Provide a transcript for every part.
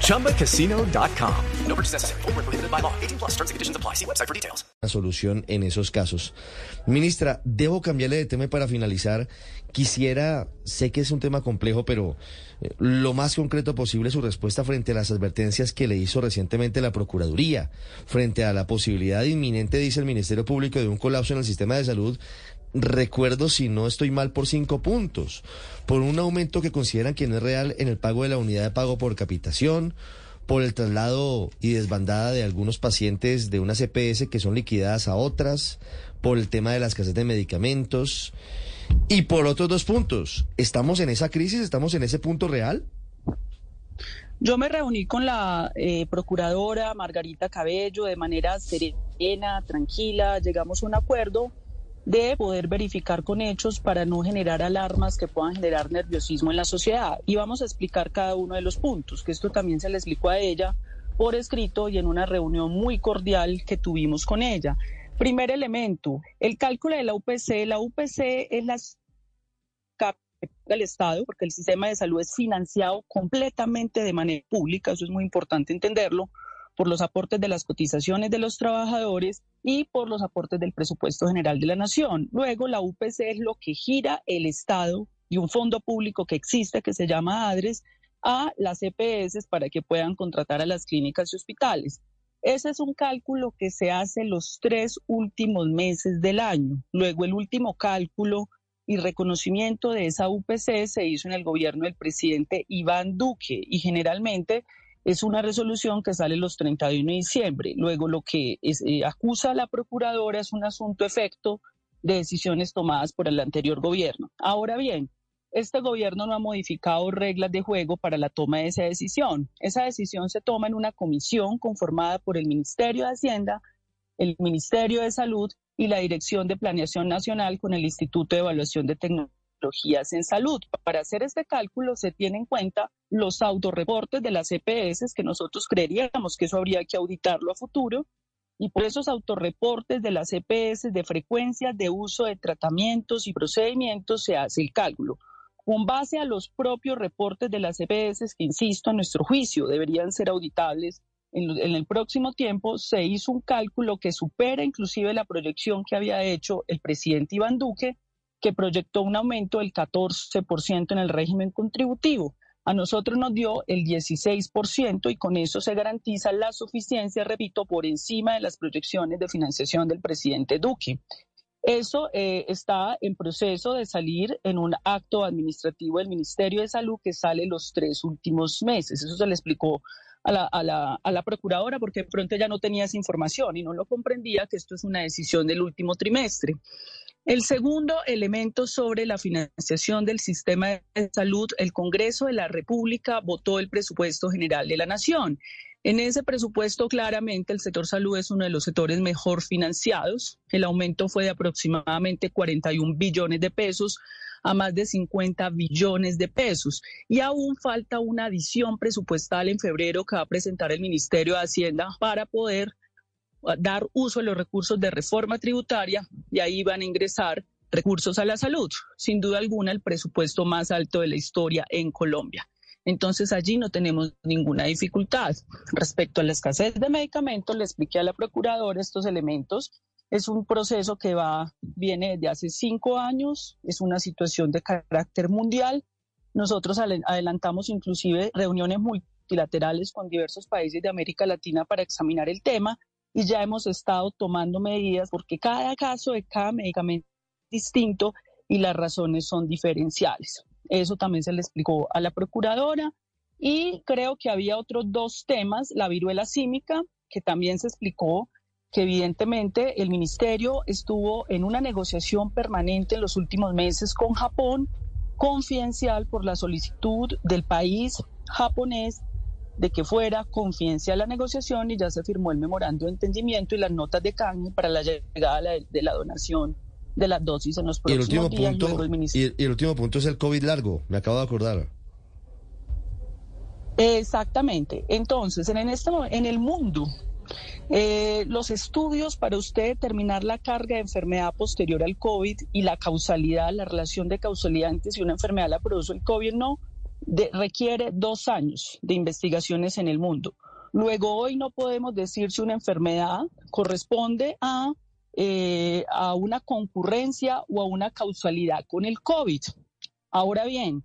ChumbaCasino.com. No purchase necessary. Full prohibited by law. 18 plus terms and conditions apply. See website for details. La solución en esos casos. Ministra, debo cambiarle de tema para finalizar. Quisiera, sé que es un tema complejo, pero eh, lo más concreto posible su respuesta frente a las advertencias que le hizo recientemente la Procuraduría, frente a la posibilidad inminente, dice el Ministerio Público, de un colapso en el sistema de salud recuerdo, si no estoy mal, por cinco puntos, por un aumento que consideran que no es real en el pago de la unidad de pago por capitación, por el traslado y desbandada de algunos pacientes de una CPS que son liquidadas a otras, por el tema de las casas de medicamentos y por otros dos puntos. ¿Estamos en esa crisis? ¿Estamos en ese punto real? Yo me reuní con la eh, procuradora Margarita Cabello de manera serena, tranquila, llegamos a un acuerdo de poder verificar con hechos para no generar alarmas que puedan generar nerviosismo en la sociedad. Y vamos a explicar cada uno de los puntos, que esto también se le explicó a ella por escrito y en una reunión muy cordial que tuvimos con ella. Primer elemento, el cálculo de la UPC. La UPC es la del Estado, porque el sistema de salud es financiado completamente de manera pública, eso es muy importante entenderlo, por los aportes de las cotizaciones de los trabajadores y por los aportes del presupuesto general de la nación. Luego, la UPC es lo que gira el Estado y un fondo público que existe que se llama ADRES a las EPS para que puedan contratar a las clínicas y hospitales. Ese es un cálculo que se hace los tres últimos meses del año. Luego, el último cálculo y reconocimiento de esa UPC se hizo en el gobierno del presidente Iván Duque y generalmente es una resolución que sale los 31 de diciembre. Luego lo que eh, acusa a la procuradora es un asunto efecto de decisiones tomadas por el anterior gobierno. Ahora bien, este gobierno no ha modificado reglas de juego para la toma de esa decisión. Esa decisión se toma en una comisión conformada por el Ministerio de Hacienda, el Ministerio de Salud y la Dirección de Planeación Nacional con el Instituto de Evaluación de Tecnología en salud. Para hacer este cálculo se tiene en cuenta los autorreportes de las EPS, que nosotros creeríamos que eso habría que auditarlo a futuro, y por esos autorreportes de las EPS de frecuencia de uso de tratamientos y procedimientos se hace el cálculo. Con base a los propios reportes de las EPS, que insisto, a nuestro juicio deberían ser auditables en, el próximo tiempo, se hizo un cálculo que supera inclusive la proyección que había hecho el presidente Iván Duque que proyectó un aumento del 14% en el régimen contributivo. A nosotros nos dio el 16% y con eso se garantiza la suficiencia, repito, por encima de las proyecciones de financiación del presidente Duque. Eso eh, está en proceso de salir en un acto administrativo del Ministerio de Salud que sale los tres últimos meses. Eso se le explicó a la, procuradora porque de pronto ya no tenía esa información y no lo comprendía que esto es una decisión del último trimestre. El segundo elemento sobre la financiación del sistema de salud, el Congreso de la República votó el presupuesto general de la Nación. En ese presupuesto, claramente, el sector salud es uno de los sectores mejor financiados. El aumento fue de aproximadamente 41 billones de pesos a más de 50 billones de pesos. Y aún falta una adición presupuestal en febrero que va a presentar el Ministerio de Hacienda para poder dar uso a los recursos de reforma tributaria y ahí van a ingresar recursos a la salud. Sin duda alguna, el presupuesto más alto de la historia en Colombia. Entonces allí no tenemos ninguna dificultad. Respecto a la escasez de medicamentos, le expliqué a la procuradora estos elementos. Es un proceso que va, viene de hace cinco años, es una situación de carácter mundial. Nosotros adelantamos inclusive reuniones multilaterales con diversos países de América Latina para examinar el tema y ya hemos estado tomando medidas porque cada caso de cada medicamento es distinto y las razones son diferenciales. Eso también se le explicó a la procuradora y creo que había otros dos temas, la viruela símica, que también se explicó que evidentemente el ministerio estuvo en una negociación permanente en los últimos meses con Japón, confidencial por la solicitud del país japonés de que fuera confidencial la negociación y ya se firmó el memorando de entendimiento y las notas de cambio para la llegada de la donación de las dosis en los próximos y el último días. Punto, y, el, último punto es el COVID largo, me acabo de acordar. Exactamente. Entonces, en, este, en el mundo, eh, los estudios para usted determinar la carga de enfermedad posterior al COVID y la causalidad, la relación de causalidad entre si una enfermedad la produce el COVID no, requiere dos años de investigaciones en el mundo. Luego, hoy no podemos decir si una enfermedad corresponde a eh, a una concurrencia o a una causalidad con el COVID. Ahora bien,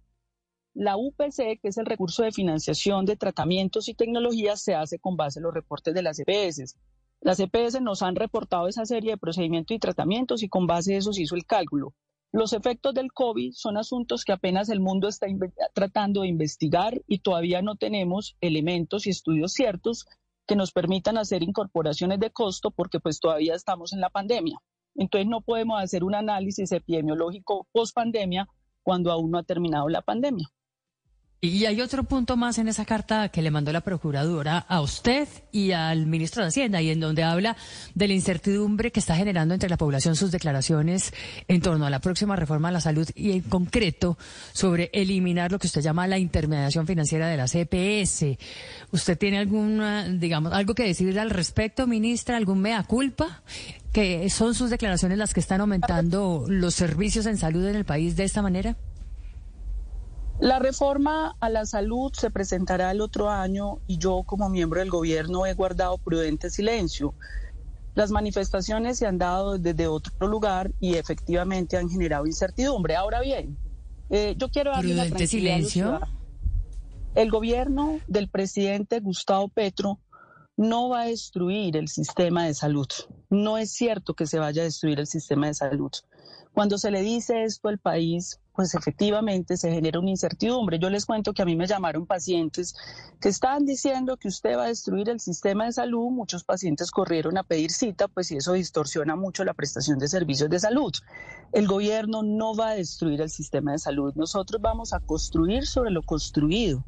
la UPC, que es el recurso de financiación de tratamientos y tecnologías, se hace con base en los reportes de las EPS. Las EPS nos han reportado esa serie de procedimientos y tratamientos y con base de eso se hizo el cálculo. Los efectos del COVID son asuntos que apenas el mundo está tratando de investigar y todavía no tenemos elementos y estudios ciertos que nos permitan hacer incorporaciones de costo porque pues todavía estamos en la pandemia. Entonces no podemos hacer un análisis epidemiológico post pandemia cuando aún no ha terminado la pandemia. Y hay otro punto más en esa carta que le mandó la procuradora a usted y al ministro de Hacienda, y en donde habla de la incertidumbre que está generando entre la población sus declaraciones en torno a la próxima reforma a la salud y en concreto sobre eliminar lo que usted llama la intermediación financiera de la CPS. ¿Usted tiene alguna, digamos, algo que decir al respecto, ministra? ¿Algún mea culpa? ¿Que son sus declaraciones las que están aumentando los servicios en salud en el país de esta manera? La reforma a la salud se presentará el otro año y yo como miembro del gobierno he guardado prudente silencio. Las manifestaciones se han dado desde otro lugar y efectivamente han generado incertidumbre. Ahora bien, eh, yo quiero darle prudente silencio. El gobierno del presidente Gustavo Petro no va a destruir el sistema de salud. No es cierto que se vaya a destruir el sistema de salud. Cuando se le dice esto al país, pues efectivamente se genera una incertidumbre. Yo les cuento que a mí me llamaron pacientes que estaban diciendo que usted va a destruir el sistema de salud. Muchos pacientes corrieron a pedir cita, pues y eso distorsiona mucho la prestación de servicios de salud. El gobierno no va a destruir el sistema de salud. Nosotros vamos a construir sobre lo construido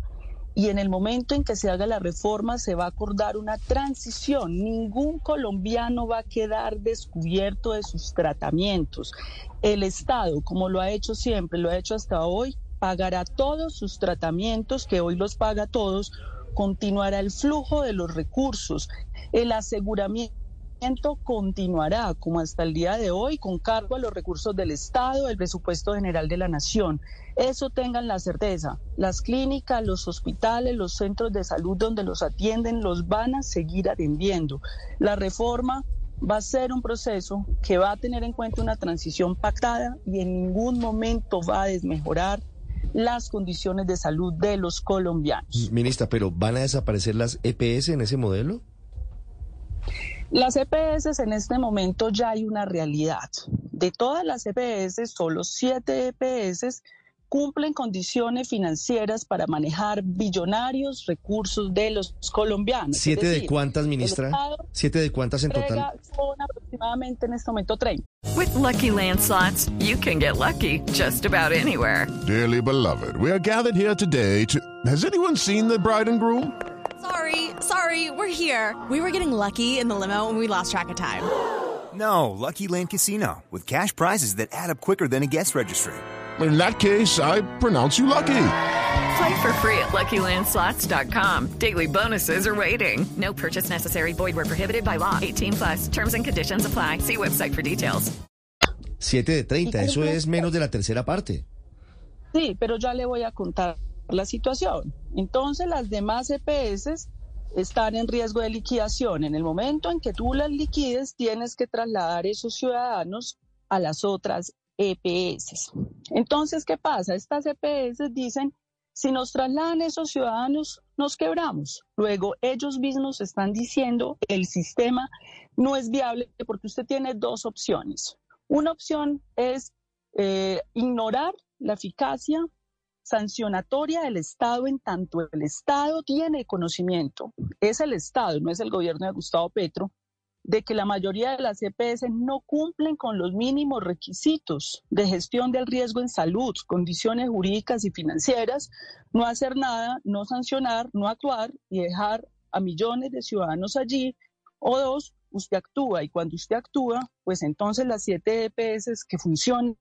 y en el momento en que se haga la reforma se va a acordar una transición. Ningún colombiano va a quedar descubierto de sus tratamientos. El Estado, como lo ha hecho siempre, lo ha hecho hasta hoy, pagará todos sus tratamientos, que hoy los paga todos, continuará el flujo de los recursos, el aseguramiento continuará como hasta el día de hoy con cargo a los recursos del Estado, el presupuesto general de la Nación. Eso tengan la certeza. Las clínicas, los hospitales, los centros de salud donde los atienden los van a seguir atendiendo. La reforma va a ser un proceso que va a tener en cuenta una transición pactada y en ningún momento va a desmejorar las condiciones de salud de los colombianos. Ministra, pero ¿van a desaparecer las EPS en ese modelo? Las EPS en este momento ya hay una realidad. De todas las EPS, solo siete EPS cumplen condiciones financieras para manejar billonarios recursos de los colombianos. ¿Siete de cuántas, ministra? ¿Siete de cuántas en total? Son aproximadamente en este momento 30. With lucky landslots, you can get lucky just about anywhere. Dearly beloved, we are gathered here today to. Has anyone seen the bride and groom? Sorry, sorry, we're here. We were getting lucky in the limo and we lost track of time. No, Lucky Land Casino, with cash prizes that add up quicker than a guest registry. In that case, I pronounce you lucky. Play for free at LuckyLandSlots.com. Daily bonuses are waiting. No purchase necessary. Void where prohibited by law. 18 plus. Terms and conditions apply. See website for details. 7 de 30, eso es menos de la tercera parte. Sí, pero ya le voy a contar la situación. Entonces las demás EPS están en riesgo de liquidación. En el momento en que tú las liquides, tienes que trasladar esos ciudadanos a las otras EPS. Entonces, ¿qué pasa? Estas EPS dicen, si nos trasladan esos ciudadanos, nos quebramos. Luego, ellos mismos están diciendo, el sistema no es viable porque usted tiene dos opciones. Una opción es eh, ignorar la eficacia sancionatoria del Estado en tanto el Estado tiene conocimiento, es el Estado, no es el gobierno de Gustavo Petro, de que la mayoría de las EPS no cumplen con los mínimos requisitos de gestión del riesgo en salud, condiciones jurídicas y financieras, no hacer nada, no sancionar, no actuar y dejar a millones de ciudadanos allí. O dos, usted actúa y cuando usted actúa, pues entonces las siete EPS que funcionan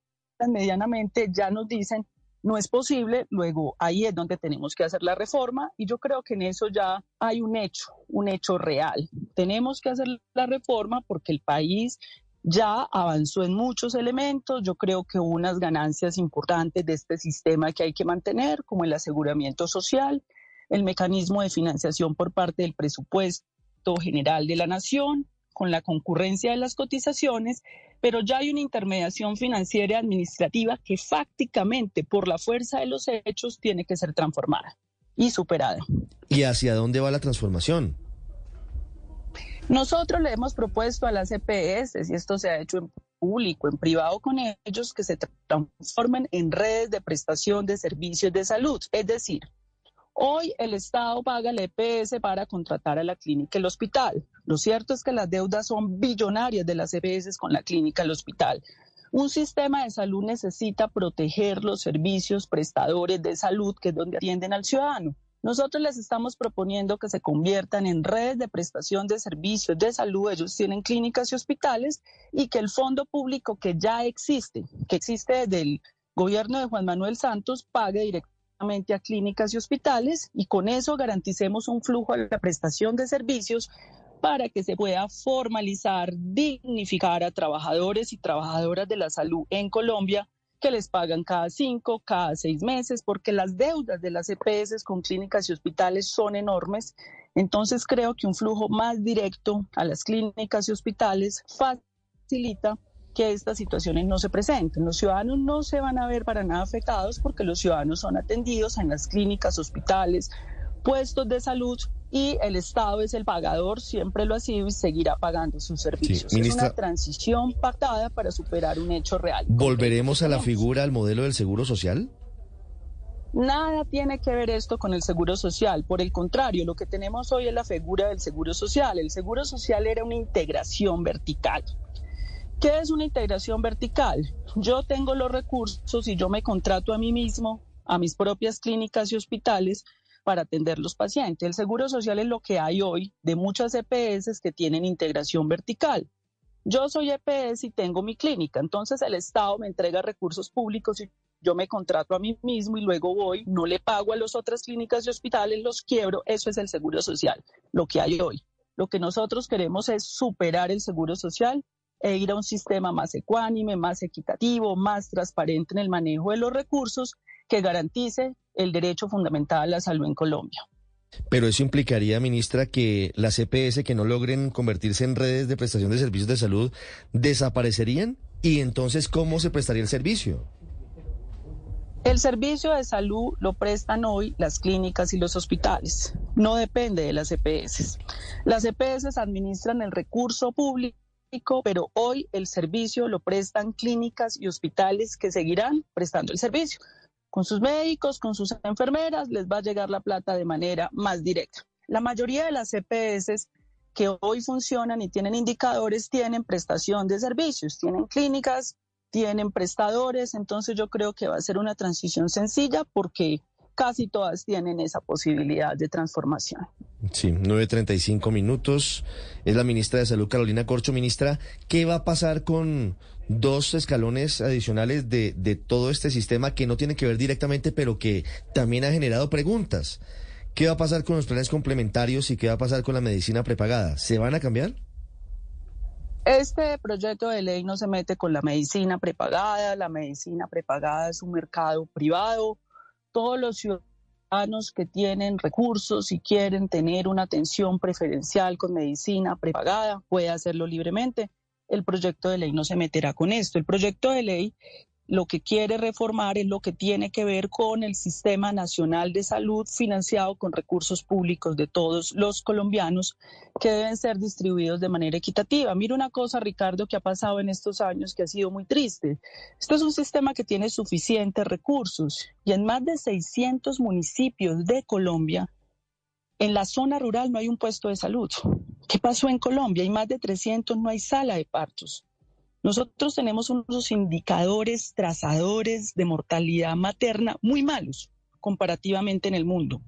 medianamente ya nos dicen no es posible, luego ahí es donde tenemos que hacer la reforma y yo creo que en eso ya hay un hecho, un hecho real. Tenemos que hacer la reforma porque el país ya avanzó en muchos elementos. Yo creo que unas ganancias importantes de este sistema que hay que mantener, como el aseguramiento social, el mecanismo de financiación por parte del presupuesto general de la nación, con la concurrencia de las cotizaciones pero ya hay una intermediación financiera y administrativa que fácticamente, por la fuerza de los hechos, tiene que ser transformada y superada. ¿Y hacia dónde va la transformación? Nosotros le hemos propuesto a las EPS, y esto se ha hecho en público, en privado con ellos, que se transformen en redes de prestación de servicios de salud. Es decir, Hoy el Estado paga el EPS para contratar a la clínica el hospital. Lo cierto es que las deudas son billonarias de las EPS con la clínica el hospital. Un sistema de salud necesita proteger los servicios prestadores de salud, que es donde atienden al ciudadano. Nosotros les estamos proponiendo que se conviertan en redes de prestación de servicios de salud. Ellos tienen clínicas y hospitales y que el fondo público que ya existe, que existe desde el gobierno de Juan Manuel Santos, pague directamente a clínicas y hospitales y con eso garanticemos un flujo de la prestación de servicios para que se pueda formalizar, dignificar a trabajadores y trabajadoras de la salud en Colombia que les pagan cada cinco, cada seis meses, porque las deudas de las EPS con clínicas y hospitales son enormes. Entonces creo que un flujo más directo a las clínicas y hospitales facilita que estas situaciones no se presenten. Los ciudadanos no se van a ver para nada afectados porque los ciudadanos son atendidos en las clínicas, hospitales, puestos de salud y el Estado es el pagador, siempre lo ha sido y seguirá pagando sus servicios. es una transición pactada para superar un hecho real. ¿Volveremos a la figura, al modelo del seguro social? Nada tiene que ver esto con el seguro social. Por el contrario, lo que tenemos hoy es la figura del seguro social. El seguro social era una integración vertical. ¿Qué es una integración vertical? Yo tengo los recursos y yo me contrato a mí mismo, a mis propias clínicas y hospitales para atender los pacientes. El seguro social es lo que hay hoy de muchas EPS que tienen integración vertical. Yo soy EPS y tengo mi clínica, entonces el Estado me entrega recursos públicos y yo me contrato a mí mismo y luego voy, no le pago a las otras clínicas y hospitales, los quiebro. Eso es el seguro social, lo que hay hoy. Lo que nosotros queremos es superar el seguro social e ir a un sistema más ecuánime, más equitativo, más transparente en el manejo de los recursos que garantice el derecho fundamental a la salud en Colombia. Pero eso implicaría, ministra, que las EPS que no logren convertirse en redes de prestación de servicios de salud desaparecerían y entonces ¿cómo se prestaría el servicio? El servicio de salud lo prestan hoy las clínicas y los hospitales. No depende de las EPS. Las EPS administran el recurso público pero hoy el servicio lo prestan clínicas y hospitales que seguirán prestando el servicio. Con sus médicos, con sus enfermeras, les va a llegar la plata de manera más directa. La mayoría de las EPS que hoy funcionan y tienen indicadores tienen prestación de servicios, tienen clínicas, tienen prestadores, entonces yo creo que va a ser una transición sencilla porque casi todas tienen esa posibilidad de transformación. Sí, 9.35 minutos. Es la ministra de Salud, Carolina Corcho. Ministra, ¿qué va a pasar con dos escalones adicionales de, de todo este sistema que no tiene que ver directamente, pero que también ha generado preguntas? ¿Qué va a pasar con los planes complementarios y qué va a pasar con la medicina prepagada? ¿Se van a cambiar? Este proyecto de ley no se mete con la medicina prepagada. La medicina prepagada es un mercado privado. Todos los ciudadanos que tienen recursos y quieren tener una atención preferencial con medicina prepagada, puede hacerlo libremente. El proyecto de ley no se meterá con esto. El proyecto de ley lo que quiere reformar es lo que tiene que ver con el Sistema Nacional de Salud financiado con recursos públicos de todos los colombianos que deben ser distribuidos de manera equitativa. Mira una cosa, Ricardo, que ha pasado en estos años que ha sido muy triste. Esto es un sistema que tiene suficientes recursos y en más de 600 municipios de Colombia En la zona rural no hay un puesto de salud. ¿Qué pasó en Colombia? Hay más de 300, no hay sala de partos. Nosotros tenemos unos indicadores trazadores de mortalidad materna muy malos comparativamente en el mundo.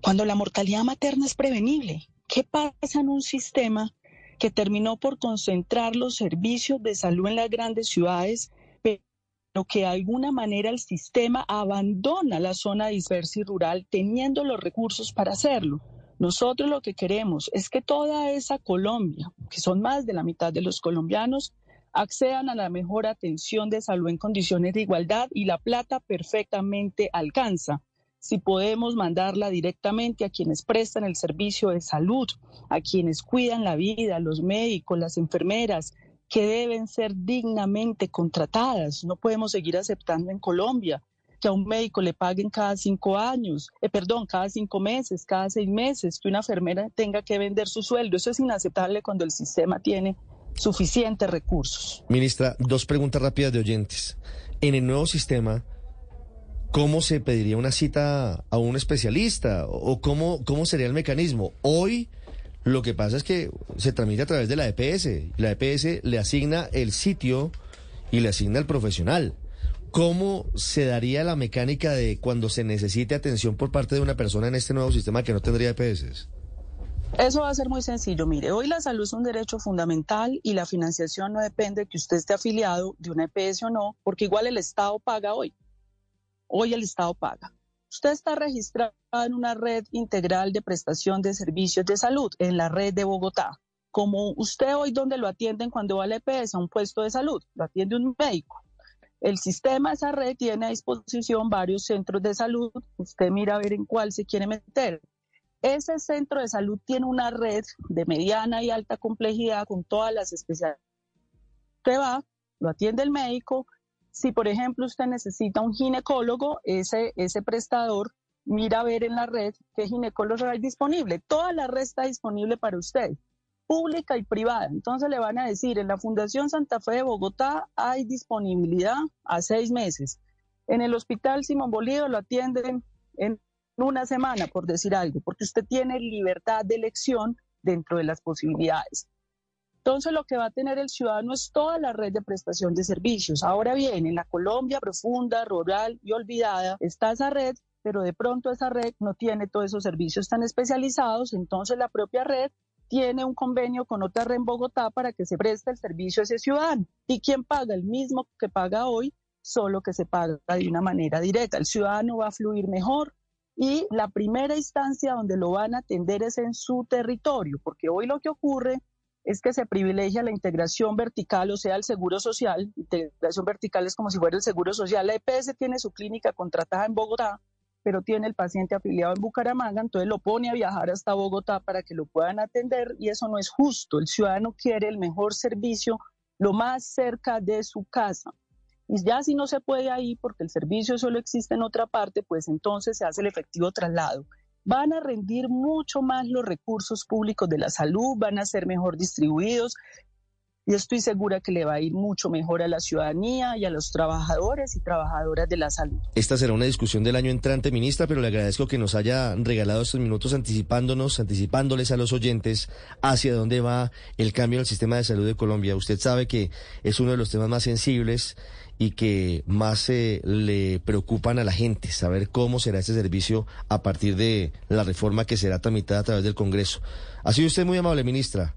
Cuando la mortalidad materna es prevenible, ¿qué pasa en un sistema que terminó por concentrar los servicios de salud en las grandes ciudades, pero que de alguna manera el sistema abandona la zona dispersa y rural teniendo los recursos para hacerlo? Nosotros lo que queremos es que toda esa Colombia, que son más de la mitad de los colombianos, accedan a la mejor atención de salud en condiciones de igualdad y la plata perfectamente alcanza. Si podemos mandarla directamente a quienes prestan el servicio de salud, a quienes cuidan la vida, los médicos, las enfermeras, que deben ser dignamente contratadas. No podemos seguir aceptando en Colombia a un médico le paguen cada cinco años, eh, perdón, cada cinco meses, cada seis meses, que una enfermera tenga que vender su sueldo. Eso es inaceptable cuando el sistema tiene suficientes recursos. Ministra, dos preguntas rápidas de oyentes. En el nuevo sistema, ¿cómo se pediría una cita a un especialista o cómo, cómo sería el mecanismo? Hoy lo que pasa es que se tramita a través de la EPS. La EPS le asigna el sitio y le asigna el profesional. ¿Cómo se daría la mecánica de cuando se necesite atención por parte de una persona en este nuevo sistema que no tendría EPS? Eso va a ser muy sencillo. Mire, hoy la salud es un derecho fundamental y la financiación no depende de que usted esté afiliado de una EPS o no, porque igual el Estado paga hoy. Hoy el Estado paga. Usted está registrado en una red integral de prestación de servicios de salud, en la red de Bogotá. Como usted hoy donde lo atienden cuando va a la EPS, a un puesto de salud, lo atiende un médico. El sistema, esa red, tiene a disposición varios centros de salud. Usted mira a ver en cuál se quiere meter. Ese centro de salud tiene una red de mediana y alta complejidad con todas las especialidades. Usted va, lo atiende el médico. Si, por ejemplo, usted necesita un ginecólogo, ese, ese prestador mira a ver en la red qué ginecólogo hay disponible. Toda la red está disponible para usted pública y privada. Entonces le van a decir, en la Fundación Santa Fe de Bogotá hay disponibilidad a seis meses. En el Hospital Simón Bolívar lo atienden en una semana, por decir algo, porque usted tiene libertad de elección dentro de las posibilidades. Entonces lo que va a tener el ciudadano es toda la red de prestación de servicios. Ahora bien, en la Colombia profunda, rural y olvidada está esa red, pero de pronto esa red no tiene todos esos servicios tan especializados, entonces la propia red tiene un convenio con otra en Bogotá para que se preste el servicio a ese ciudadano. ¿Y quién paga? El mismo que paga hoy, solo que se paga de una manera directa. El ciudadano va a fluir mejor y la primera instancia donde lo van a atender es en su territorio, porque hoy lo que ocurre es que se privilegia la integración vertical, o sea, el seguro social. Integración vertical es como si fuera el seguro social. La EPS tiene su clínica contratada en Bogotá, pero tiene el paciente afiliado en Bucaramanga, entonces lo pone a viajar hasta Bogotá para que lo puedan atender y eso no es justo. El ciudadano quiere el mejor servicio lo más cerca de su casa. Y ya si no se puede ahí porque el servicio solo existe en otra parte, pues entonces se hace el efectivo traslado. Van a rendir mucho más los recursos públicos de la salud, van a ser mejor distribuidos, y estoy segura que le va a ir mucho mejor a la ciudadanía y a los trabajadores y trabajadoras de la salud. Esta será una discusión del año entrante, ministra, pero le agradezco que nos haya regalado estos minutos anticipándonos, anticipándoles a los oyentes hacia dónde va el cambio en el sistema de salud de Colombia. Usted sabe que es uno de los temas más sensibles y que más eh, le preocupan a la gente, saber cómo será este servicio a partir de la reforma que será tramitada a través del Congreso. Ha sido usted muy amable, ministra.